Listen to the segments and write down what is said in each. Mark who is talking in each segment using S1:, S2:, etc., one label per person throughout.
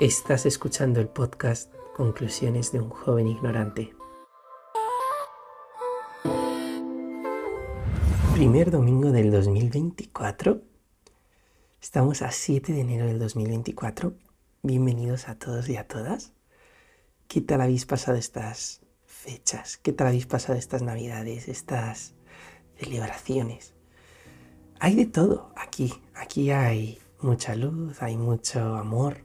S1: Estás escuchando el podcast Conclusiones de un joven ignorante. Primer domingo del 2024. Estamos a 7 de enero del 2024. Bienvenidos a todos y a todas. ¿Qué tal habéis pasado estas fechas? ¿Qué tal habéis pasado estas navidades, estas celebraciones? Hay de todo aquí. Aquí hay mucha luz, hay mucho amor,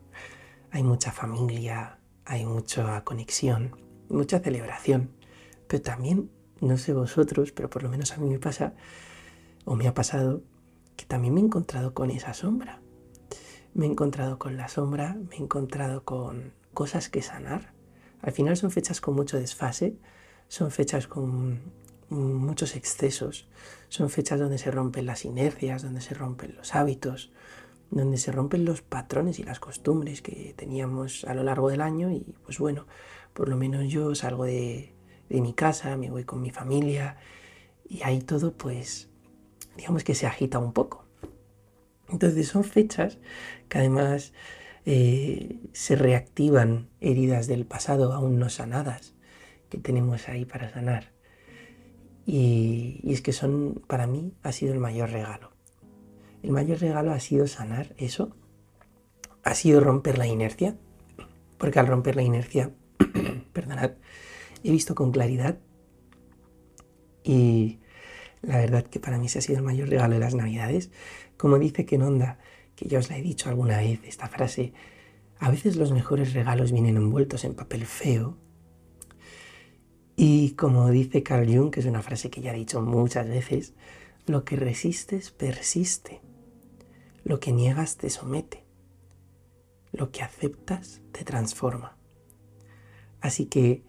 S1: hay mucha familia, hay mucha conexión, mucha celebración. Pero también, no sé vosotros, pero por lo menos a mí me pasa, o me ha pasado, que también me he encontrado con esa sombra. Me he encontrado con la sombra, me he encontrado con cosas que sanar. Al final son fechas con mucho desfase, son fechas con muchos excesos, son fechas donde se rompen las inercias, donde se rompen los hábitos, donde se rompen los patrones y las costumbres que teníamos a lo largo del año y pues bueno, por lo menos yo salgo de, mi casa, me voy con mi familia y ahí todo pues digamos que se agita un poco. Entonces son fechas que además eh, se reactivan heridas del pasado aún no sanadas que tenemos ahí para sanar. y es que son, para mí, ha sido el mayor regalo el mayor regalo ha sido sanar eso, ha sido romper la inercia, porque al romper la inercia, perdonad, he visto con claridad y la verdad que para mí se ha sido el mayor regalo de las navidades. Como dice Kenonda, que ya os la he dicho alguna vez, esta frase, a veces los mejores regalos vienen envueltos en papel feo. Y como dice Carl Jung, que es una frase que ya he dicho muchas veces, lo que resistes persiste. Lo que niegas te somete. Lo que aceptas te transforma. Así que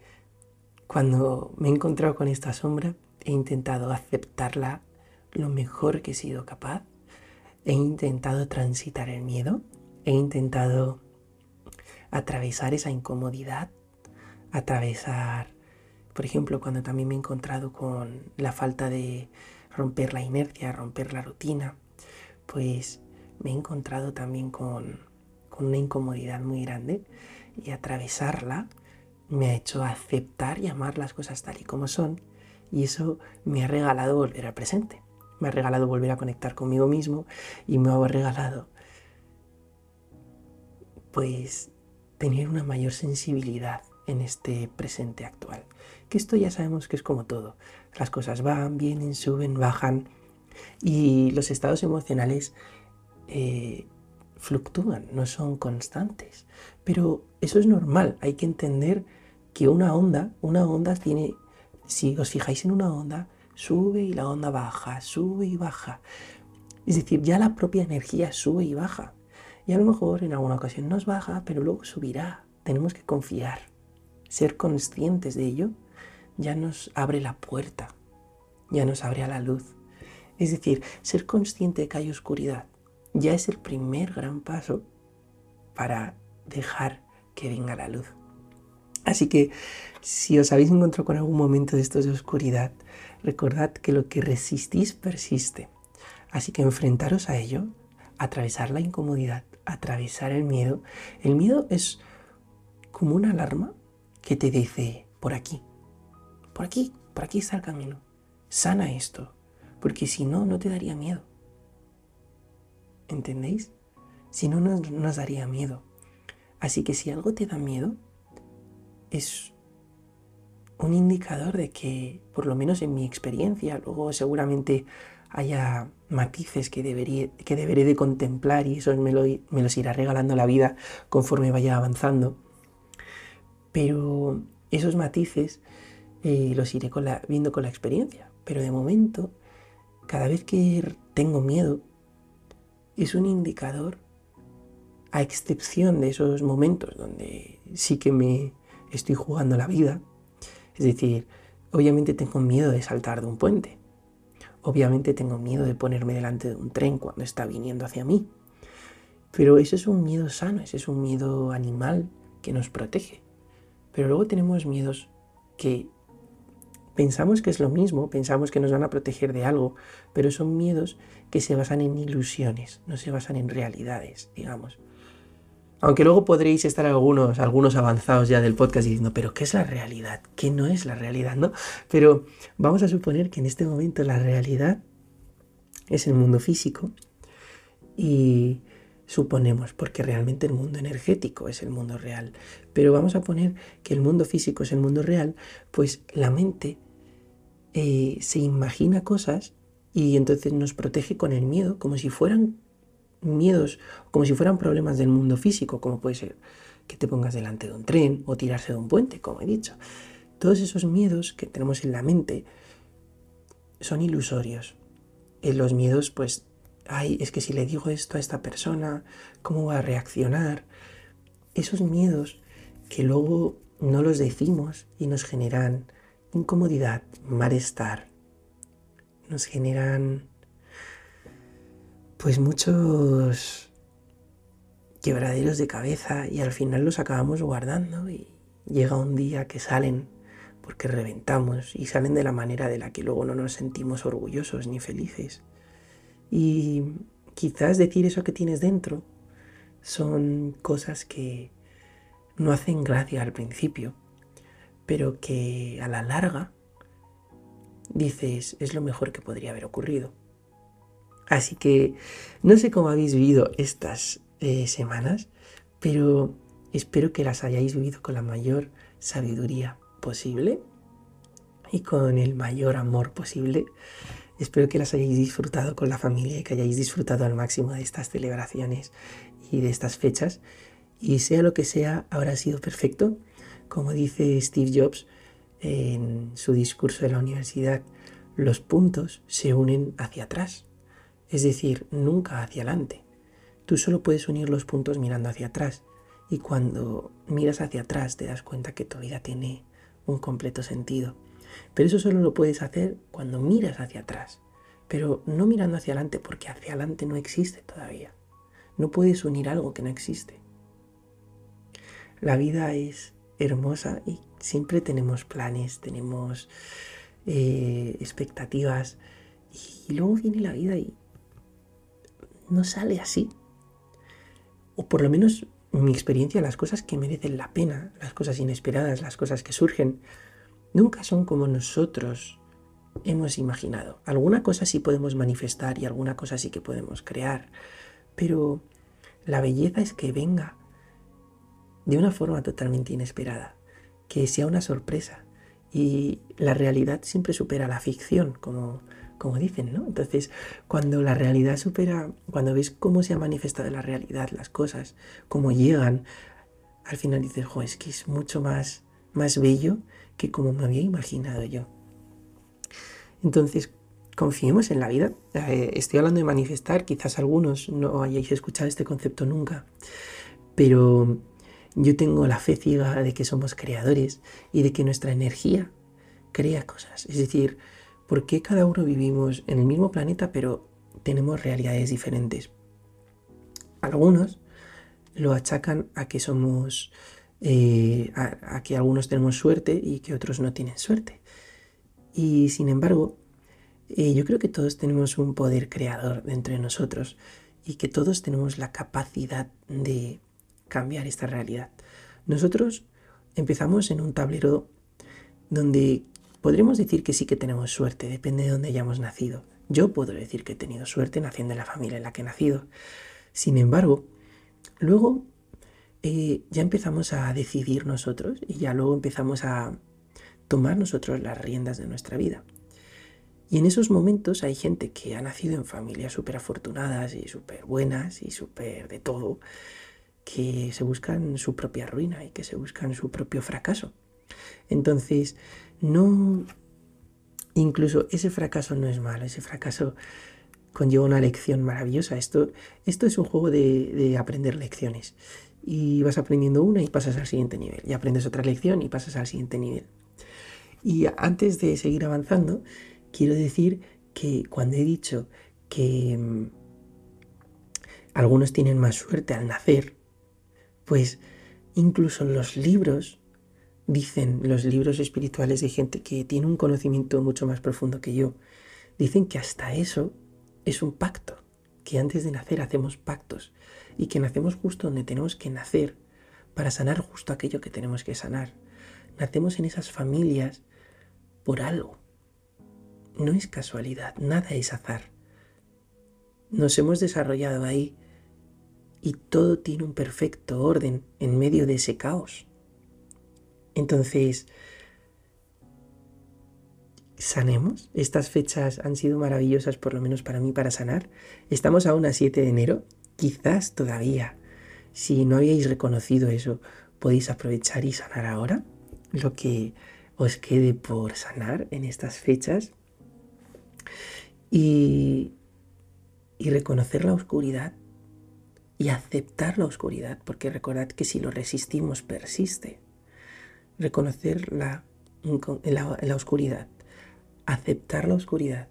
S1: cuando me he encontrado con esta sombra, he intentado aceptarla lo mejor que he sido capaz. He intentado transitar el miedo. He intentado atravesar esa incomodidad. Atravesar, por ejemplo, cuando también me he encontrado con la falta de romper la inercia, romper la rutina, pues me he encontrado también con, una incomodidad muy grande y atravesarla me ha hecho aceptar y amar las cosas tal y como son y eso me ha regalado volver al presente. Me ha regalado volver a conectar conmigo mismo y me ha regalado pues tener una mayor sensibilidad en este presente actual. Que esto ya sabemos que es como todo. Las cosas van, vienen, suben, bajan y los estados emocionales eh, fluctúan, no son constantes. Pero eso es normal, hay que entender que una onda, una onda tiene, si os fijáis en una onda, sube y la onda baja, sube y baja. Es decir, ya la propia energía sube y baja. Y a lo mejor en alguna ocasión nos baja, pero luego subirá. Tenemos que confiar. Ser conscientes de ello ya nos abre la puerta, ya nos abre a la luz. Es decir, ser consciente de que hay oscuridad ya es el primer gran paso para dejar que venga la luz. Así que si os habéis encontrado con algún momento de estos de oscuridad, recordad que lo que resistís persiste. Así que enfrentaros a ello, atravesar la incomodidad, atravesar el miedo. El miedo es como una alarma que te dice, por aquí, por aquí, por aquí está el camino. Sana esto, porque si no, no te daría miedo. ¿Entendéis? Si no, nos, nos daría miedo. Así que si algo te da miedo, es un indicador de que, por lo menos en mi experiencia, luego seguramente haya matices que, debería, que deberé de contemplar y eso me, me los irá regalando la vida conforme vaya avanzando. Pero esos matices eh, los iré viendo con la experiencia. Pero de momento, cada vez que tengo miedo, es un indicador, a excepción de esos momentos donde sí que me estoy jugando la vida. Es decir, obviamente tengo miedo de saltar de un puente. Obviamente tengo miedo de ponerme delante de un tren cuando está viniendo hacia mí. Pero eso es un miedo sano, ese es un miedo animal que nos protege. Pero luego tenemos miedos que Pensamos que es lo mismo, pensamos que nos van a proteger de algo, pero son miedos que se basan en ilusiones, no se basan en realidades, digamos. Aunque luego podréis estar algunos, algunos avanzados ya del podcast diciendo, pero ¿qué es la realidad? ¿Qué no es la realidad? ¿no? Pero vamos a suponer que en este momento la realidad es el mundo físico y suponemos, porque realmente el mundo energético es el mundo real. Pero vamos a poner que el mundo físico es el mundo real, pues la mente eh, se imagina cosas y entonces nos protege con el miedo, como si fueran miedos, como si fueran problemas del mundo físico, como puede ser que te pongas delante de un tren o tirarse de un puente, como he dicho. Todos esos miedos que tenemos en la mente son ilusorios. En los miedos, pues, ay, es que si le digo esto a esta persona, ¿cómo va a reaccionar? Esos miedos que luego no los decimos y nos generan incomodidad, malestar, nos generan pues muchos quebraderos de cabeza y al final los acabamos guardando y llega un día que salen porque reventamos y salen de la manera de la que luego no nos sentimos orgullosos ni felices. Y quizás decir eso que tienes dentro son cosas que no hacen gracia al principio, pero que a la larga dices es lo mejor que podría haber ocurrido. Así que no sé cómo habéis vivido estas eh, semanas, pero espero que las hayáis vivido con la mayor sabiduría posible y con el mayor amor posible. Espero que las hayáis disfrutado con la familia y que hayáis disfrutado al máximo de estas celebraciones y de estas fechas. Y sea lo que sea, habrá sido perfecto. Como dice Steve Jobs en su discurso de la universidad, los puntos se unen hacia atrás es decir, nunca hacia adelante. Tú solo puedes unir los puntos mirando hacia atrás y cuando miras hacia atrás te das cuenta que tu vida tiene un completo sentido. Pero eso solo lo puedes hacer cuando miras hacia atrás, pero no mirando hacia adelante porque hacia adelante no existe todavía. No puedes unir algo que no existe. La vida es hermosa y siempre tenemos planes, tenemos eh, expectativas y luego viene la vida y no sale así. O por lo menos en mi experiencia, las cosas que merecen la pena, las cosas inesperadas, las cosas que surgen, nunca son como nosotros hemos imaginado. Alguna cosa sí podemos manifestar y alguna cosa sí que podemos crear, pero la belleza es que venga de una forma totalmente inesperada, que sea una sorpresa. Y la realidad siempre supera la ficción, como como dicen, ¿no? Entonces, cuando la realidad supera, cuando ves cómo se ha manifestado la realidad, las cosas, cómo llegan, al final dices, jo, es que es mucho más, más bello que como me había imaginado yo. Entonces, confiemos en la vida. Eh, estoy hablando de manifestar, quizás algunos no hayáis escuchado este concepto nunca, pero yo tengo la fe ciega de que somos creadores y de que nuestra energía crea cosas. Es decir, ¿Por qué cada uno vivimos en el mismo planeta pero tenemos realidades diferentes? Algunos lo achacan a que somos, eh, a, que algunos tenemos suerte y que otros no tienen suerte. Y sin embargo, eh, yo creo que todos tenemos un poder creador dentro de nosotros y que todos tenemos la capacidad de cambiar esta realidad. Nosotros empezamos en un tablero donde Podríamos decir que sí que tenemos suerte, depende de dónde hayamos nacido. Yo puedo decir que he tenido suerte naciendo en la familia en la que he nacido. Sin embargo, luego eh, ya empezamos a decidir nosotros y ya luego empezamos a tomar nosotros las riendas de nuestra vida. Y en esos momentos hay gente que ha nacido en familias súper afortunadas y súper buenas y súper de todo, que se buscan su propia ruina y que se buscan su propio fracaso. Entonces, no, incluso ese fracaso no es malo, ese fracaso conlleva una lección maravillosa. Esto, esto es un juego de, aprender lecciones. Y vas aprendiendo una y pasas al siguiente nivel. Y aprendes otra lección y pasas al siguiente nivel. Y antes de seguir avanzando, quiero decir que cuando he dicho que mm, algunos tienen más suerte al nacer, pues incluso los libros dicen los libros espirituales de gente que tiene un conocimiento mucho más profundo que yo, dicen que hasta eso es un pacto, que antes de nacer hacemos pactos y que nacemos justo donde tenemos que nacer para sanar justo aquello que tenemos que sanar. Nacemos en esas familias por algo. No es casualidad, nada es azar. Nos hemos desarrollado ahí y todo tiene un perfecto orden en medio de ese caos. Entonces, sanemos. Estas fechas han sido maravillosas, por lo menos para mí, para sanar. Estamos aún a 7 de enero. Quizás todavía, si no habéis reconocido eso, podéis aprovechar y sanar ahora lo que os quede por sanar en estas fechas. Y, y reconocer la oscuridad y aceptar la oscuridad, porque recordad que si lo resistimos persiste. Reconocer la, la, oscuridad aceptar la oscuridad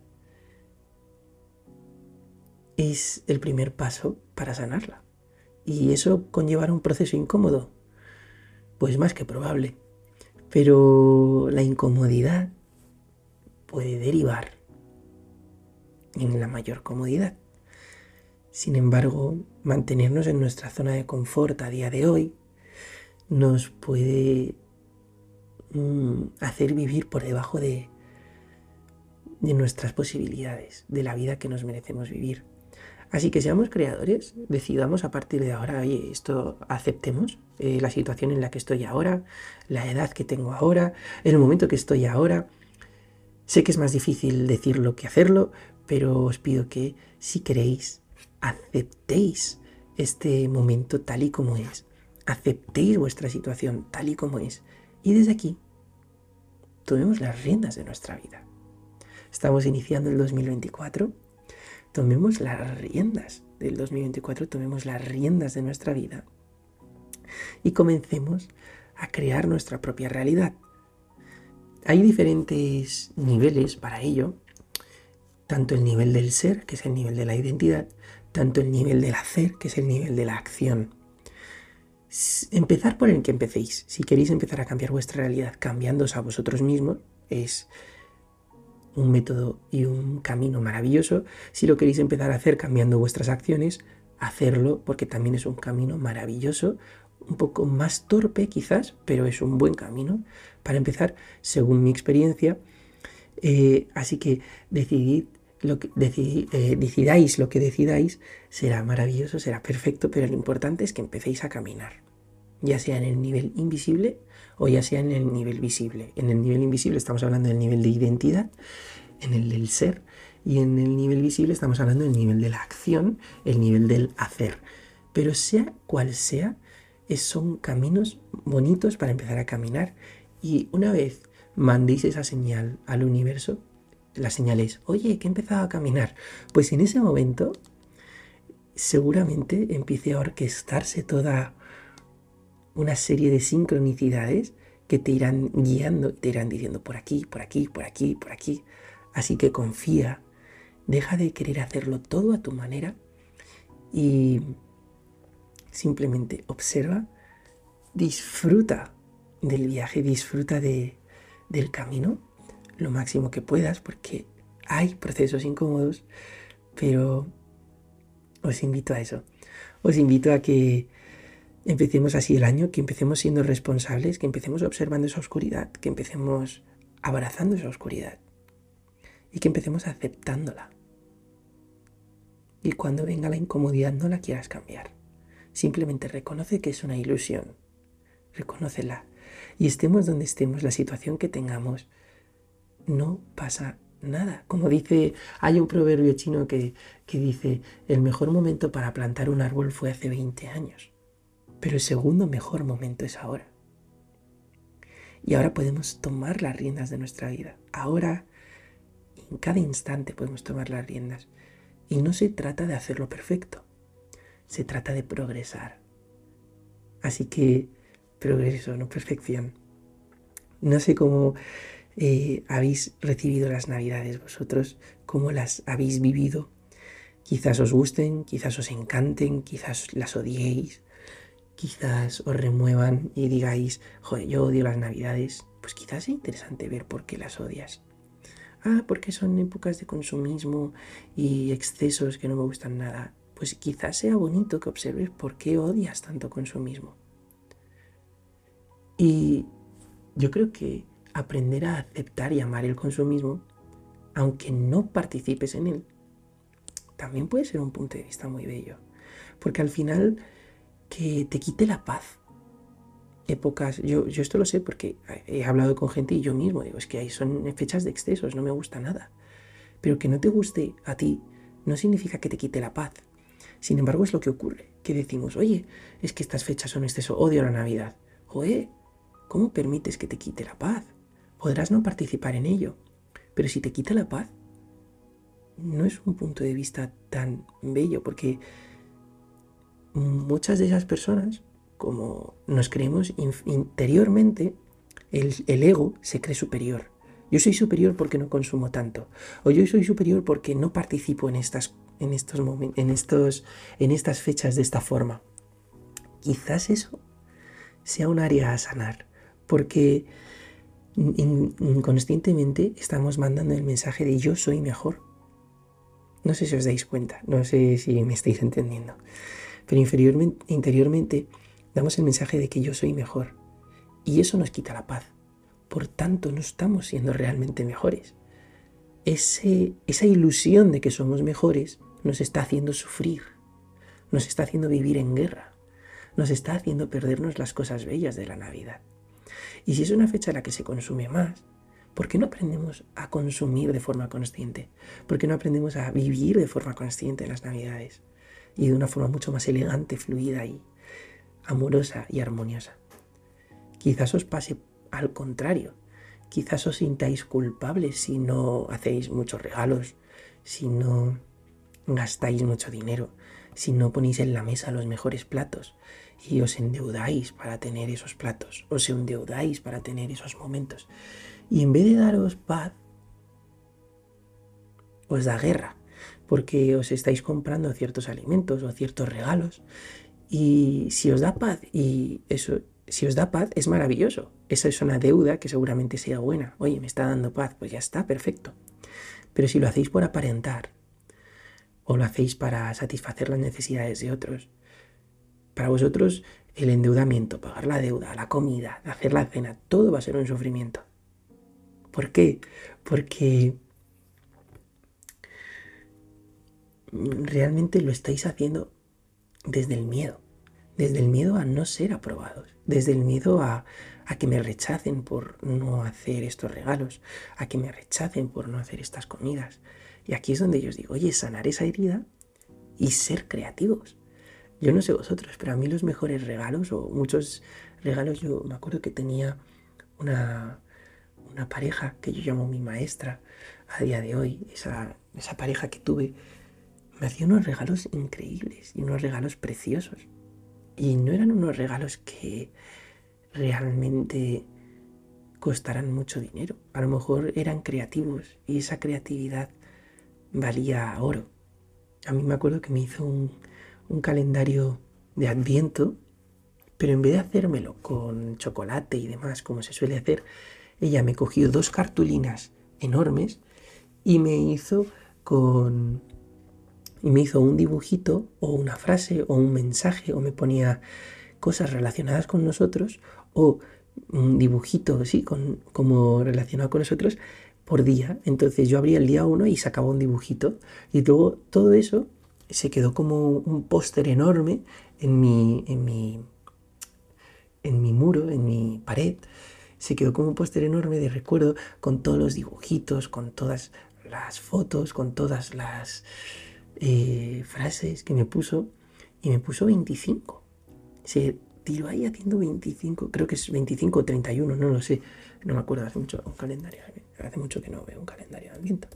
S1: es el primer paso para sanarla. ¿Y eso conllevará un proceso incómodo? Pues más que probable. Pero la incomodidad puede derivar en la mayor comodidad. Sin embargo, mantenernos en nuestra zona de confort a día de hoy nos puede mm, hacer vivir por debajo de, nuestras posibilidades, de la vida que nos merecemos vivir. Así que seamos creadores, decidamos a partir de ahora, oye, esto aceptemos, eh, la situación en la que estoy ahora, la edad que tengo ahora, el momento que estoy ahora. Sé que es más difícil decirlo que hacerlo, pero os pido que si queréis, aceptéis este momento tal y como es, aceptéis vuestra situación tal y como es, y desde aquí tomemos las riendas de nuestra vida. Estamos iniciando el 2024. Tomemos las riendas del 2024, tomemos las riendas de nuestra vida y comencemos a crear nuestra propia realidad. Hay diferentes niveles para ello, tanto el nivel del ser, que es el nivel de la identidad, tanto el nivel del hacer, que es el nivel de la acción. Empezar por el que empecéis. Si queréis empezar a cambiar vuestra realidad cambiándoos a vosotros mismos, es un método y un camino maravilloso. Si lo queréis empezar a hacer cambiando vuestras acciones, hacerlo porque también es un camino maravilloso, un poco más torpe quizás, pero es un buen camino para empezar según mi experiencia. Eh, así que decidid lo que eh, decidáis lo que decidáis, será maravilloso, será perfecto, pero lo importante es que empecéis a caminar, ya sea en el nivel invisible o ya sea en el nivel visible. En el nivel invisible estamos hablando del nivel de identidad, en el del ser, y en el nivel visible estamos hablando del nivel de la acción, el nivel del hacer. Pero sea cual sea, son caminos bonitos para empezar a caminar. Y una vez mandéis esa señal al universo, la señal es, oye, que he empezado a caminar. Pues en ese momento seguramente empiece a orquestarse toda una serie de sincronicidades que te irán guiando, te irán diciendo por aquí, por aquí, por aquí, por aquí. Así que confía, deja de querer hacerlo todo a tu manera y simplemente observa, disfruta del viaje, disfruta de, del camino lo máximo que puedas porque hay procesos incómodos, pero os invito a eso. Os invito a que empecemos así el año, que empecemos siendo responsables, que empecemos observando esa oscuridad, que empecemos abrazando esa oscuridad y que empecemos aceptándola. Y cuando venga la incomodidad no la quieras cambiar. Simplemente reconoce que es una ilusión. Reconócela. Y estemos donde estemos, la situación que tengamos, no pasa nada. Como dice, hay un proverbio chino que, que dice, el mejor momento para plantar un árbol fue hace 20 años. Pero el segundo mejor momento es ahora. Y ahora podemos tomar las riendas de nuestra vida. Ahora, en cada instante podemos tomar las riendas. Y no se trata de hacerlo perfecto. Se trata de progresar. Así que progreso, no perfección. No sé cómo eh, habéis recibido las navidades vosotros, cómo las habéis vivido. Quizás os gusten, quizás os encanten, quizás las odiéis, quizás os remuevan y digáis, joder, yo odio las navidades, pues quizás es interesante ver por qué las odias. ah, porque son épocas de consumismo y excesos que no me gustan nada. Pues quizás sea bonito que observes por qué odias tanto consumismo. Y yo creo que aprender a aceptar y amar el consumismo, aunque no participes en él, también puede ser un punto de vista muy bello. Porque al final, que te quite la paz. Épocas, yo, yo esto lo sé porque he hablado con gente y yo mismo digo, es que ahí son fechas de excesos, no me gusta nada. Pero que no te guste a ti no significa que te quite la paz. Sin embargo, es lo que ocurre, que decimos, oye, es que estas fechas son exceso, odio la Navidad. Oye, ¿cómo permites que te quite la paz? Podrás no participar en ello, pero si te quita la paz, no es un punto de vista tan bello, porque muchas de esas personas, como nos creemos interiormente, el, ego se cree superior. Yo soy superior porque no consumo tanto. O yo soy superior porque no participo en estas, en estos momentos, en estos, en estas fechas de esta forma. Quizás eso sea un área a sanar, porque inconscientemente estamos mandando el mensaje de yo soy mejor. No sé si os dais cuenta, no sé si me estáis entendiendo. Pero interiormente damos el mensaje de que yo soy mejor. Y eso nos quita la paz. Por tanto, no estamos siendo realmente mejores. Esa ilusión de que somos mejores nos está haciendo sufrir, nos está haciendo vivir en guerra, nos está haciendo perdernos las cosas bellas de la Navidad. Y si es una fecha en la que se consume más, ¿por qué no aprendemos a consumir de forma consciente? ¿Por qué no aprendemos a vivir de forma consciente en las Navidades? Y de una forma mucho más elegante, fluida y amorosa y armoniosa. Quizás os pase al contrario. Quizás os sintáis culpables si no hacéis muchos regalos, si no gastáis mucho dinero, si no ponéis en la mesa los mejores platos y os endeudáis para tener esos platos, os endeudáis para tener esos momentos. Y en vez de daros paz, os da guerra, porque os estáis comprando ciertos alimentos o ciertos regalos. Y si os da paz, y eso, si os da paz, es maravilloso. Esa es una deuda que seguramente sea buena. Oye, me está dando paz, pues ya está, perfecto. Pero si lo hacéis por aparentar, o lo hacéis para satisfacer las necesidades de otros, para vosotros el endeudamiento, pagar la deuda, la comida, hacer la cena, todo va a ser un sufrimiento. ¿Por qué? Porque realmente lo estáis haciendo desde el miedo, desde el miedo a no ser aprobados, desde el miedo a, que me rechacen por no hacer estos regalos, a que me rechacen por no hacer estas comidas. Y aquí es donde yo os digo, oye, sanar esa herida y ser creativos. Yo no sé vosotros, pero a mí los mejores regalos o muchos regalos, yo me acuerdo que tenía una, una pareja que yo llamo mi maestra a día de hoy, esa, esa pareja que tuve, me hacía unos regalos increíbles y unos regalos preciosos. Y no eran unos regalos que realmente costaran mucho dinero. A lo mejor eran creativos y esa creatividad valía oro. A mí me acuerdo que me hizo un, un calendario de adviento, pero en vez de hacérmelo con chocolate y demás, como se suele hacer, ella me cogió dos cartulinas enormes y me hizo con y me hizo un dibujito o una frase o un mensaje o me ponía cosas relacionadas con nosotros o un dibujito así con, como relacionado con nosotros por día. Entonces yo abría el día uno y sacaba un dibujito y luego todo eso se quedó como un póster enorme en mi, en mi, en mi muro, en mi pared. Se quedó como un póster enorme de recuerdo con todos los dibujitos, con todas las fotos, con todas las eh, frases que me puso. Y me puso 25. Se tiró ahí haciendo 25, creo que es 25 o 31, no lo sé. No me acuerdo, hace mucho un calendario. Hace mucho que no veo un calendario de ambiente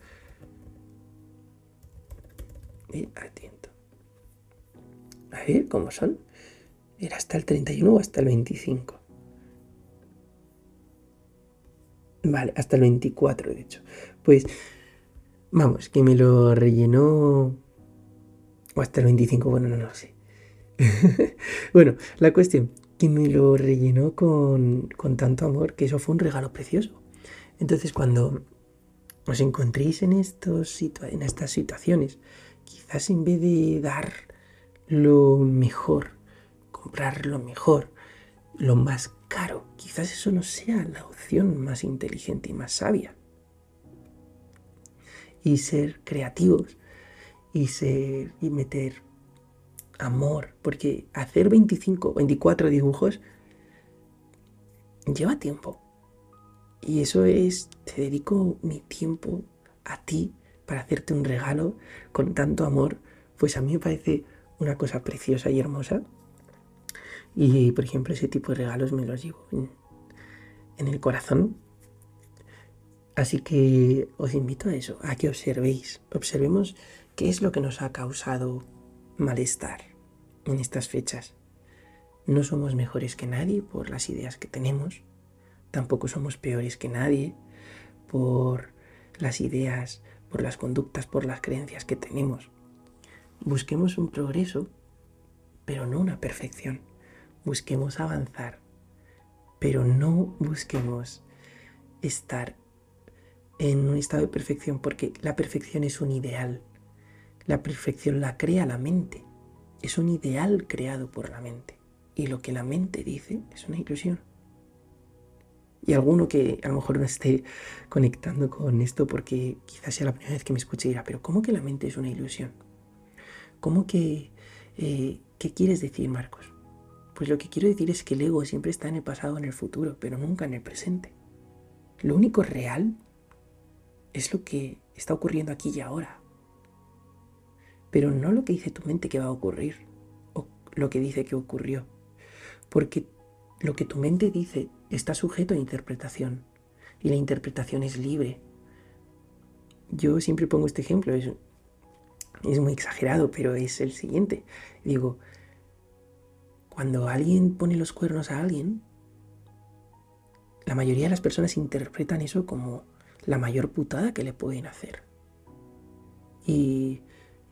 S1: y atento. A ver cómo son. ¿Era hasta el 31 o hasta el 25? Vale, hasta el 24, de hecho. Pues, vamos, que me lo rellenó. O hasta el 25, bueno, no lo sé. bueno, la cuestión, que me lo rellenó con, con tanto amor que eso fue un regalo precioso. Entonces, cuando os encontréis en, estos en estas situaciones, quizás en vez de dar lo mejor, comprar lo mejor, lo más caro, quizás eso no sea la opción más inteligente y más sabia. Y ser creativos y ser y meter amor, porque hacer 25, 24 dibujos lleva tiempo. Y eso es, te dedico mi tiempo a ti para hacerte un regalo con tanto amor, pues a mí me parece una cosa preciosa y hermosa. Y por ejemplo, ese tipo de regalos me los llevo en, el corazón. Así que os invito a eso, a que observéis, observemos qué es lo que nos ha causado malestar en estas fechas. No somos mejores que nadie por las ideas que tenemos, tampoco somos peores que nadie por las ideas, por las conductas, por las creencias que tenemos. Busquemos un progreso, pero no una perfección. Busquemos avanzar, pero no busquemos estar en un estado de perfección porque la perfección es un ideal. La perfección la crea la mente. Es un ideal creado por la mente. Y lo que la mente dice es una ilusión. Y alguno que a lo mejor no esté conectando con esto porque quizás sea la primera vez que me escuche dirá, pero ¿cómo que la mente es una ilusión? ¿Cómo que... Eh, ¿Qué quieres decir, Marcos? Pues lo que quiero decir es que el ego siempre está en el pasado en el futuro, pero nunca en el presente. Lo único real es lo que está ocurriendo aquí y ahora. Pero no lo que dice tu mente que va a ocurrir, o lo que dice que ocurrió. Porque lo que tu mente dice está sujeto a interpretación y la interpretación es libre. Yo siempre pongo este ejemplo, es, muy exagerado, pero es el siguiente. Digo, cuando alguien pone los cuernos a alguien, la mayoría de las personas interpretan eso como la mayor putada que le pueden hacer. Y,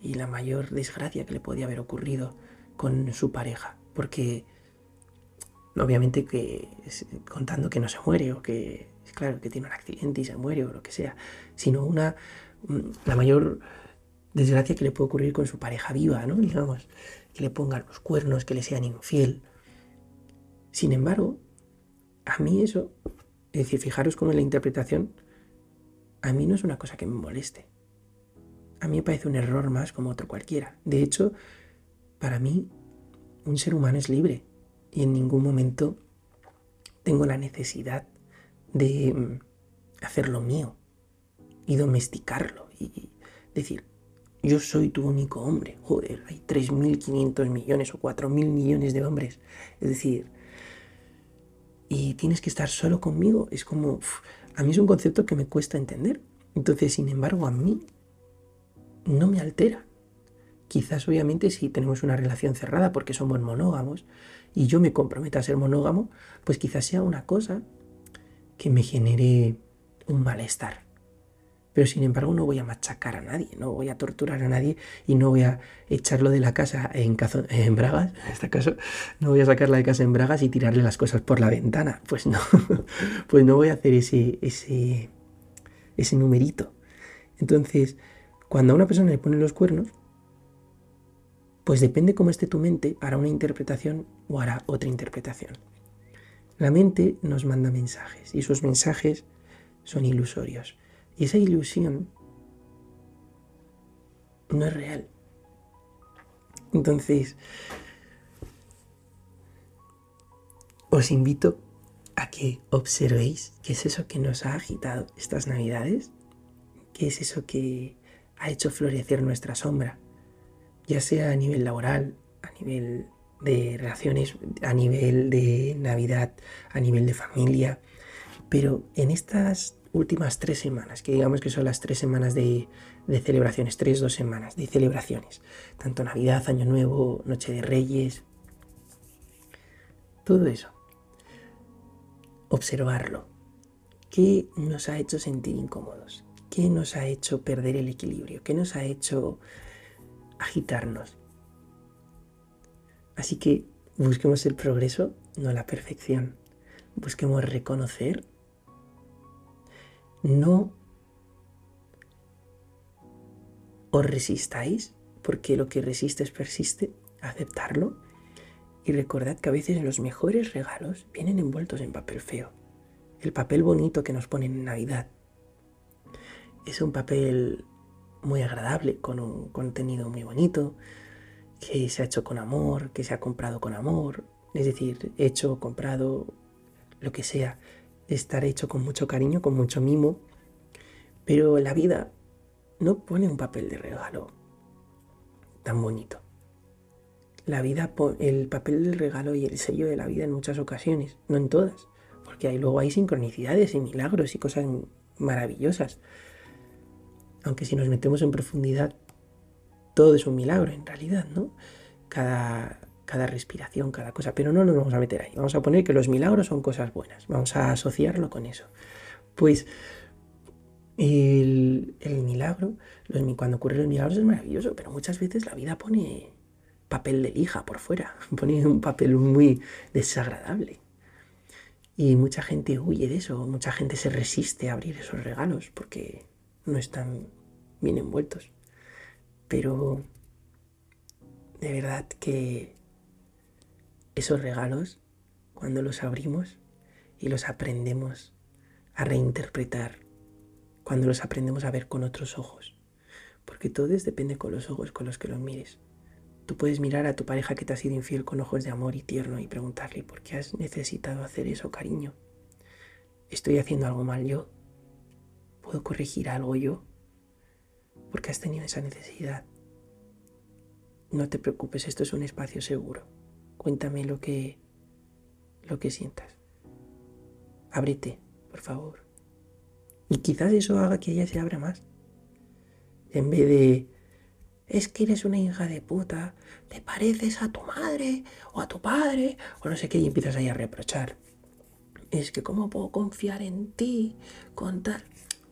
S1: y la mayor desgracia que le podía haber ocurrido con su pareja. Porque obviamente que contando que no se muere o que, claro, que tiene un accidente y se muere o lo que sea, sino una, mm, la mayor desgracia que le puede ocurrir con su pareja viva, ¿no? Digamos, que le pongan los cuernos, que le sean infiel. Sin embargo, a mí eso, es decir, fijaros cómo en la interpretación, a mí no es una cosa que me moleste. A mí me parece un error más como otro cualquiera. De hecho, para mí, un ser humano es libre y en ningún momento tengo la necesidad de mm, hacerlo mío y domesticarlo y decir, yo soy tu único hombre. Joder, hay 3.500 millones o 4.000 millones de hombres. Es decir, y tienes que estar solo conmigo. Es como, a mí es un concepto que me cuesta entender. Entonces, sin embargo, a mí no me altera. Quizás obviamente si tenemos una relación cerrada porque somos monógamos, y yo me comprometo a ser monógamo, pues quizás sea una cosa que me genere un malestar. Pero sin embargo no voy a machacar a nadie, no voy a torturar a nadie y no voy a echarlo de la casa en, en bragas, en este caso, no voy a sacarla de casa en bragas y tirarle las cosas por la ventana. Pues no, pues no voy a hacer ese, ese, ese numerito. Entonces, cuando a una persona le ponen los cuernos, pues depende cómo esté tu mente, hará una interpretación o hará otra interpretación. La mente nos manda mensajes y esos mensajes son ilusorios. Y esa ilusión no es real. Entonces, os invito a que observéis qué es eso que nos ha agitado estas navidades, qué es eso que ha hecho florecer nuestra sombra, ya sea a nivel laboral, a nivel de relaciones, a nivel de Navidad, a nivel de familia. Pero en estas últimas tres semanas, que digamos que son las tres semanas de, celebraciones, tres, dos semanas de celebraciones, tanto Navidad, Año Nuevo, Noche de Reyes, todo eso, observarlo. ¿Qué nos ha hecho sentir incómodos? ¿Qué nos ha hecho perder el equilibrio? ¿Qué nos ha hecho agitarnos. Así que busquemos el progreso, no la perfección. Busquemos reconocer, no os resistáis, porque lo que resistes persiste, aceptarlo. Y recordad que a veces los mejores regalos vienen envueltos en papel feo. El papel bonito que nos ponen en Navidad es un papel muy agradable, con un contenido muy bonito, que se ha hecho con amor, que se ha comprado con amor, es decir, hecho, comprado, lo que sea, estar hecho con mucho cariño, con mucho mimo, pero la vida no pone un papel de regalo tan bonito. La vida, el papel del regalo y el sello de la vida en muchas ocasiones, no en todas, porque ahí luego hay sincronicidades y milagros y cosas maravillosas. Aunque si nos metemos en profundidad, todo es un milagro en realidad, ¿no? Cada, cada respiración, cada cosa, pero no nos vamos a meter ahí. Vamos a poner que los milagros son cosas buenas, vamos a asociarlo con eso. Pues el, milagro, cuando ocurren los milagros es maravilloso, pero muchas veces la vida pone papel de lija por fuera, pone un papel muy desagradable. Y mucha gente huye de eso, mucha gente se resiste a abrir esos regalos porque no están bien envueltos. Pero de verdad que esos regalos, cuando los abrimos y los aprendemos a reinterpretar, cuando los aprendemos a ver con otros ojos, porque todo depende con los ojos con los que los mires. Tú puedes mirar a tu pareja que te ha sido infiel con ojos de amor y tierno y preguntarle, ¿por qué has necesitado hacer eso, cariño? ¿Estoy haciendo algo mal yo? ¿Puedo corregir algo yo? ¿Por qué has tenido esa necesidad? No te preocupes, esto es un espacio seguro. Cuéntame lo que lo que sientas. Ábrete, por favor. Y quizás eso haga que ella se abra más. En vez de es que eres una hija de puta, te pareces a tu madre o a tu padre o no sé qué y empiezas ahí a reprochar. Es que cómo puedo confiar en ti con tal...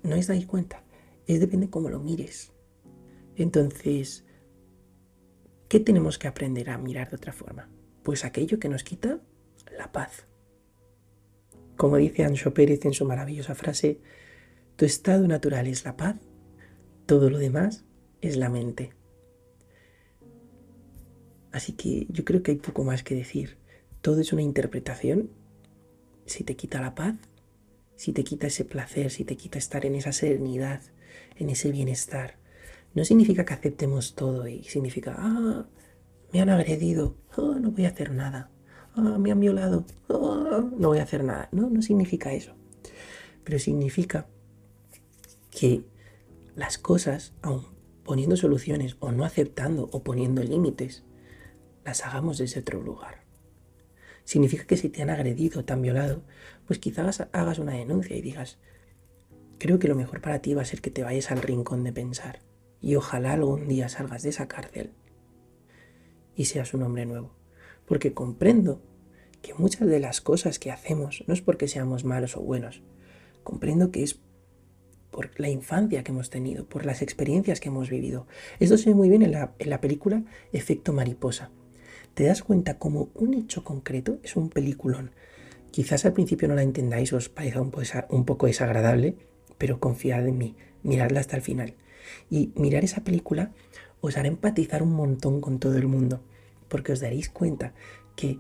S1: No os dais cuenta, es depende cómo lo mires. Entonces, ¿qué tenemos que aprender a mirar de otra forma? Pues aquello que nos quita la paz. Como dice Ancho Pérez en su maravillosa frase, tu estado natural es la paz, todo lo demás es la mente. Así que yo creo que hay poco más que decir. Todo es una interpretación. Si te quita la paz, si te quita ese placer, si te quita estar en esa serenidad, en ese bienestar, no significa que aceptemos todo y significa, ah, me han agredido, ah, no voy a hacer nada, ah, me han violado, no voy a hacer nada. No, no significa eso. Pero significa que las cosas, aun poniendo soluciones o no aceptando o poniendo límites, las hagamos desde otro lugar. Significa que si te han agredido, te han violado, pues quizás hagas una denuncia y digas, creo que lo mejor para ti va a ser que te vayas al rincón de pensar y ojalá algún día salgas de esa cárcel y seas un hombre nuevo. Porque comprendo que muchas de las cosas que hacemos no es porque seamos malos o buenos, comprendo que es por la infancia que hemos tenido, por las experiencias que hemos vivido. Esto se ve muy bien en la, en la película Efecto Mariposa te das cuenta como un hecho concreto es un peliculón. Quizás al principio no la entendáis, os parezca un, poco desagradable, pero confiad en mí, miradla hasta el final. Y mirar esa película os hará empatizar un montón con todo el mundo, porque os daréis cuenta que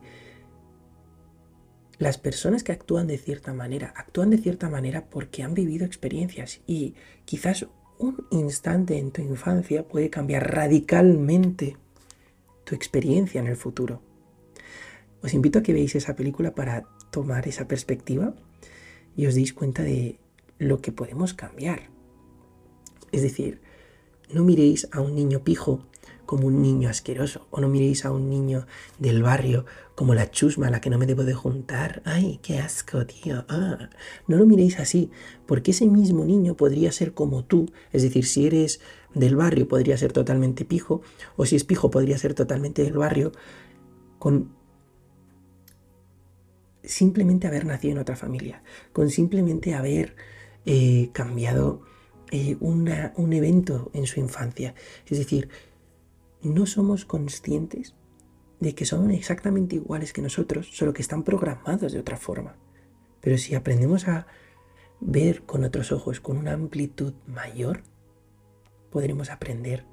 S1: las personas que actúan de cierta manera, actúan de cierta manera porque han vivido experiencias y quizás un instante en tu infancia puede cambiar radicalmente tu experiencia en el futuro. Os invito a que veáis esa película para tomar esa perspectiva y os deis cuenta de lo que podemos cambiar. Es decir, no miréis a un niño pijo como un niño asqueroso, o no miréis a un niño del barrio como la chusma a la que no me debo de juntar. ¡Ay, qué asco, tío! Ah. No lo miréis así, porque ese mismo niño podría ser como tú, es decir, si eres del barrio podría ser totalmente pijo, o si es pijo podría ser totalmente del barrio, con simplemente haber nacido en otra familia, con simplemente haber eh, cambiado eh, un evento en su infancia. Es decir, no somos conscientes de que son exactamente iguales que nosotros, solo que están programados de otra forma. Pero si aprendemos a ver con otros ojos, con una amplitud mayor, podremos aprender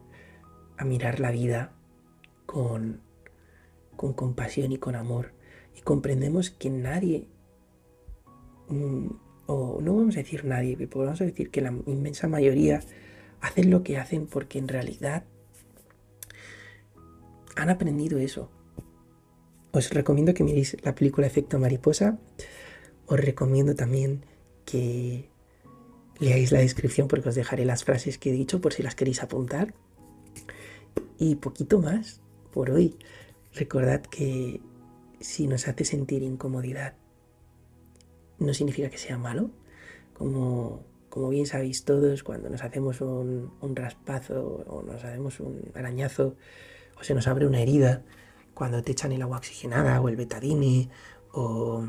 S1: a mirar la vida con, con compasión y con amor. Y comprendemos que nadie, mm, o no vamos a decir nadie, pero vamos a decir que la inmensa mayoría hacen lo que hacen porque en realidad han aprendido eso. Os recomiendo que miréis la película Efecto Mariposa. Os recomiendo también que leáis la descripción porque os dejaré las frases que he dicho por si las queréis apuntar. Y poquito más por hoy. Recordad que si nos hace sentir incomodidad, no significa que sea malo. Como, como bien sabéis todos, cuando nos hacemos un, un raspazo o nos hacemos un arañazo o se nos abre una herida, cuando te echan el agua oxigenada o el betadine o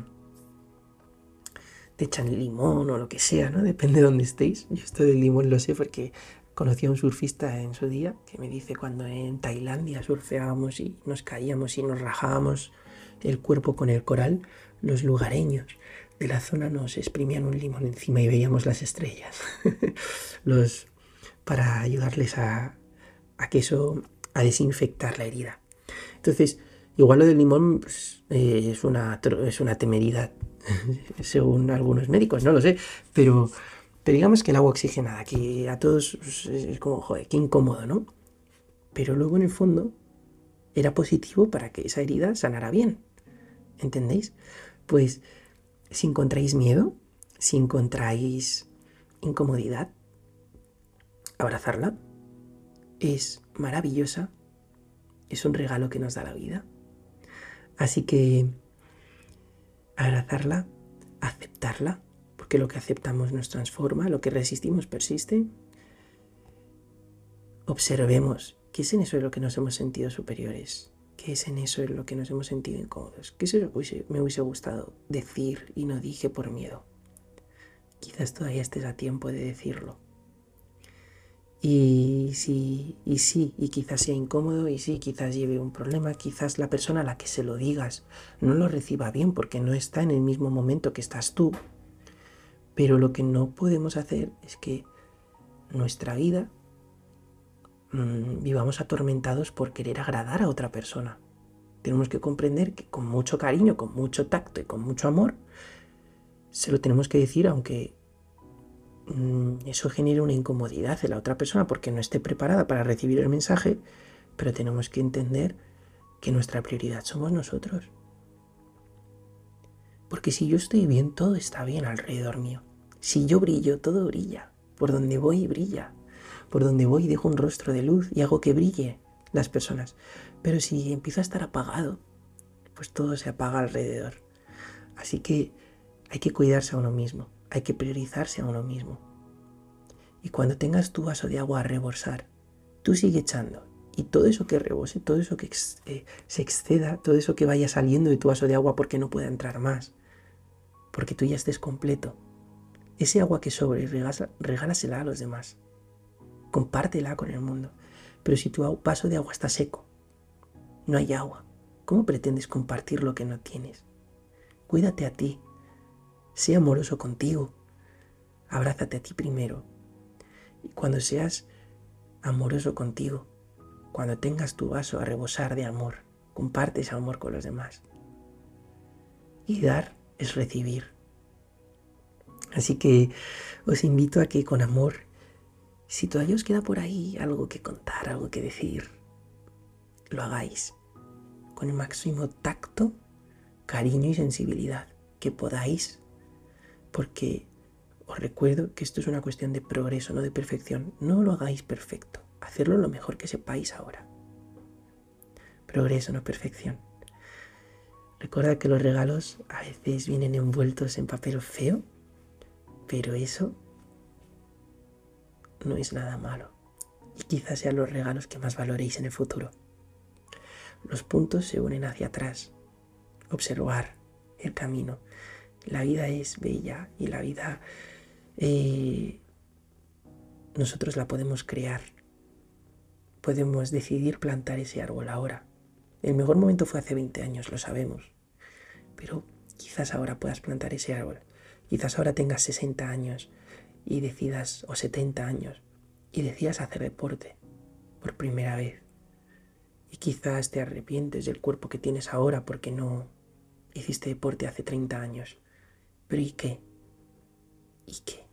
S1: te echan limón o lo que sea, ¿no? Depende de dónde estéis. Yo esto del limón lo sé porque conocí a un surfista en su día que me dice cuando en Tailandia surfeábamos y nos caíamos y nos rajábamos el cuerpo con el coral, los lugareños de la zona nos exprimían un limón encima y veíamos las estrellas. los para ayudarles a, a que eso a desinfectar la herida. Entonces, igual lo del limón pues, eh, es, una, es una temeridad, según algunos médicos, no lo sé, pero, pero digamos que el agua oxigenada, que a todos pues, es como, joder, qué incómodo, ¿no? Pero luego en el fondo era positivo para que esa herida sanara bien, ¿entendéis? Pues si encontráis miedo, si encontráis incomodidad, abrazarla es maravillosa es un regalo que nos da la vida. Así que abrazarla, aceptarla, porque lo que aceptamos nos transforma, lo que resistimos persiste. Observemos qué es en eso en lo que nos hemos sentido superiores, qué es en eso en lo que nos hemos sentido incómodos, qué es eso que me hubiese gustado decir y no dije por miedo. Quizás todavía estés a tiempo de decirlo. Y sí, y sí, y quizás sea incómodo, y sí, quizás lleve un problema, quizás la persona a la que se lo digas no lo reciba bien porque no está en el mismo momento que estás tú. Pero lo que no podemos hacer es que nuestra vida mmm, vivamos atormentados por querer agradar a otra persona. Tenemos que comprender que con mucho cariño, con mucho tacto y con mucho amor, se lo tenemos que decir aunque Mm, eso genera una incomodidad en la otra persona porque no esté preparada para recibir el mensaje, pero tenemos que entender que nuestra prioridad somos nosotros. Porque si yo estoy bien, todo está bien alrededor mío. Si yo brillo, todo brilla. Por donde voy, brilla. Por donde voy, dejo un rostro de luz y hago que brille las personas. Pero si empiezo a estar apagado, pues todo se apaga alrededor. Así que hay que cuidarse a uno mismo hay que priorizarse a uno mismo. Y cuando tengas tu vaso de agua a rebosar, tú sigue echando. Y todo eso que rebose, todo eso que eh, se exceda, todo eso que vaya saliendo de tu vaso de agua porque no pueda entrar más, porque tú ya estés completo. Ese agua que sobre, regálasela a los demás. Compártela con el mundo. Pero si tu vaso de agua está seco, no hay agua, ¿cómo pretendes compartir lo que no tienes? Cuídate a ti, Sé amoroso contigo. Abrázate a ti primero. Y cuando seas amoroso contigo, cuando tengas tu vaso a rebosar de amor, comparte ese amor con los demás. Y dar es recibir. Así que os invito a que con amor, si todavía os queda por ahí algo que contar, algo que decir, lo hagáis con el máximo tacto, cariño y sensibilidad que podáis porque os recuerdo que esto es una cuestión de progreso, no de perfección. No lo hagáis perfecto, hacerlo lo mejor que sepáis ahora. Progreso, no perfección. Recuerda que los regalos a veces vienen envueltos en papel feo, pero eso no es nada malo. Y quizás sean los regalos que más valoréis en el futuro. Los puntos se unen hacia atrás. Observar el camino la vida es bella y la vida eh, nosotros la podemos crear. Podemos decidir plantar ese árbol ahora. El mejor momento fue hace 20 años, lo sabemos. Pero quizás ahora puedas plantar ese árbol. Quizás ahora tengas 60 años y decidas, o 70 años, y decías hacer deporte por primera vez. Y quizás te arrepientes del cuerpo que tienes ahora porque no hiciste deporte hace 30 años. Pero ¿y qué? ¿Y qué?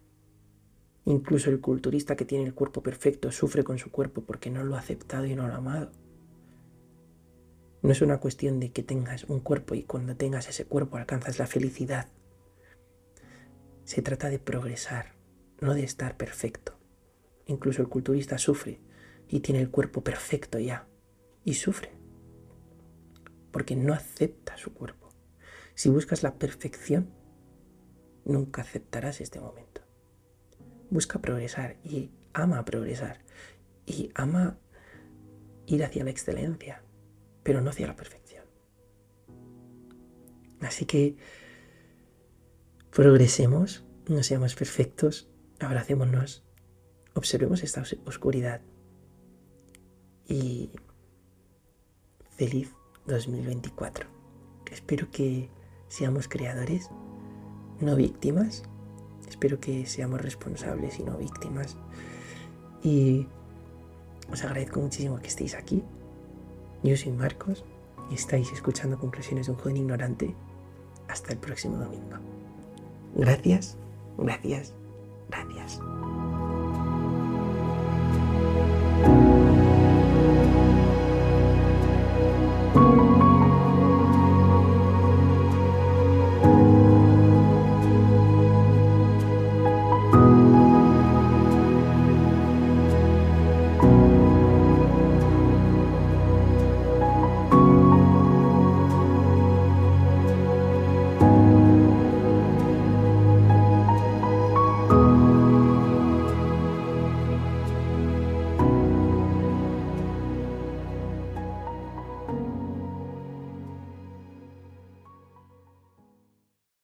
S1: Incluso el culturista que tiene el cuerpo perfecto sufre con su cuerpo porque no lo ha aceptado y no lo ha amado. No es una cuestión de que tengas un cuerpo y cuando tengas ese cuerpo alcanzas la felicidad. Se trata de progresar, no de estar perfecto. Incluso el culturista sufre y tiene el cuerpo perfecto ya. Y sufre. Porque no acepta su cuerpo. Si buscas la perfección, nunca aceptarás este momento. Busca progresar y ama progresar. Y ama ir hacia la excelencia pero no hacia la perfección. Así que progresemos, no seamos perfectos, abracémonos, observemos esta oscuridad y feliz 2024. Espero que seamos creadores, no víctimas. Espero que seamos responsables y no víctimas. Y os agradezco muchísimo que estéis aquí. Yo soy Marcos y estáis escuchando Conclusiones de un joven ignorante. Hasta el próximo domingo. Gracias, gracias, gracias.